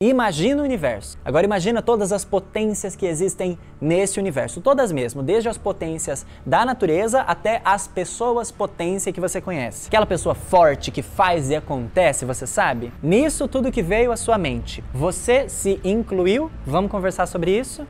Imagina o universo. Agora imagina todas as potências que existem nesse universo, todas mesmo, desde as potências da natureza até as pessoas potência que você conhece. Aquela pessoa forte que faz e acontece, você sabe? Nisso tudo que veio à sua mente. Você se incluiu? Vamos conversar sobre isso?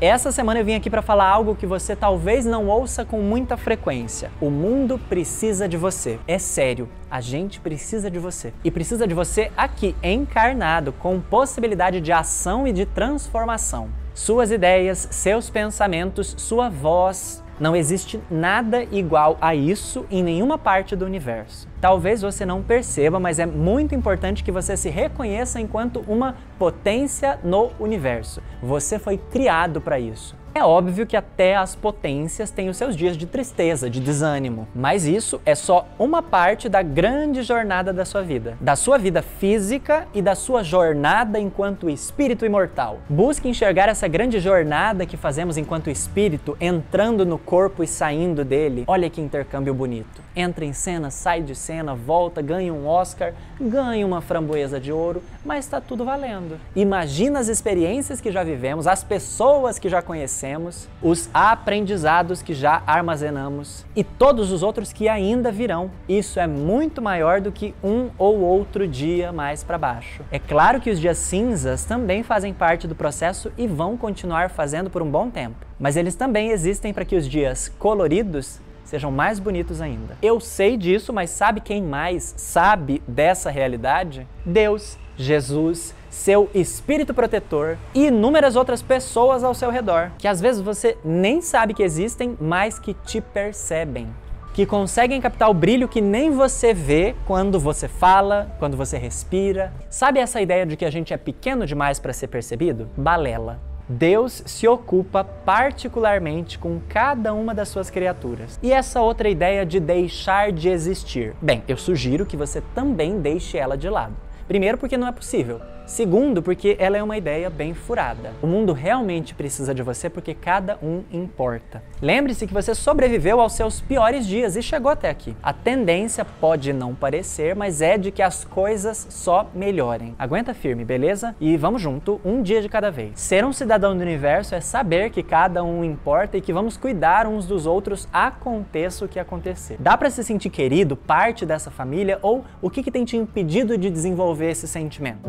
Essa semana eu vim aqui para falar algo que você talvez não ouça com muita frequência. O mundo precisa de você. É sério, a gente precisa de você. E precisa de você aqui, encarnado, com possibilidade de ação e de transformação. Suas ideias, seus pensamentos, sua voz, não existe nada igual a isso em nenhuma parte do universo. Talvez você não perceba, mas é muito importante que você se reconheça enquanto uma potência no universo. Você foi criado para isso. É óbvio que até as potências têm os seus dias de tristeza, de desânimo, mas isso é só uma parte da grande jornada da sua vida, da sua vida física e da sua jornada enquanto espírito imortal. Busque enxergar essa grande jornada que fazemos enquanto espírito, entrando no corpo e saindo dele. Olha que intercâmbio bonito. Entra em cena, sai de cena, volta, ganha um Oscar, ganha uma framboesa de ouro, mas está tudo valendo. Imagina as experiências que já vivemos, as pessoas que já conhecemos conhecemos, os aprendizados que já armazenamos e todos os outros que ainda virão. Isso é muito maior do que um ou outro dia mais para baixo. É claro que os dias cinzas também fazem parte do processo e vão continuar fazendo por um bom tempo, mas eles também existem para que os dias coloridos sejam mais bonitos ainda. Eu sei disso, mas sabe quem mais sabe dessa realidade? Deus, Jesus, seu espírito protetor e inúmeras outras pessoas ao seu redor, que às vezes você nem sabe que existem, mas que te percebem. Que conseguem captar o brilho que nem você vê quando você fala, quando você respira. Sabe essa ideia de que a gente é pequeno demais para ser percebido? Balela. Deus se ocupa particularmente com cada uma das suas criaturas. E essa outra ideia de deixar de existir? Bem, eu sugiro que você também deixe ela de lado. Primeiro, porque não é possível. Segundo, porque ela é uma ideia bem furada. O mundo realmente precisa de você porque cada um importa. Lembre-se que você sobreviveu aos seus piores dias e chegou até aqui. A tendência pode não parecer, mas é de que as coisas só melhorem. Aguenta firme, beleza? E vamos junto, um dia de cada vez. Ser um cidadão do universo é saber que cada um importa e que vamos cuidar uns dos outros, aconteça o que acontecer. Dá para se sentir querido, parte dessa família ou o que, que tem te impedido de desenvolver esse sentimento?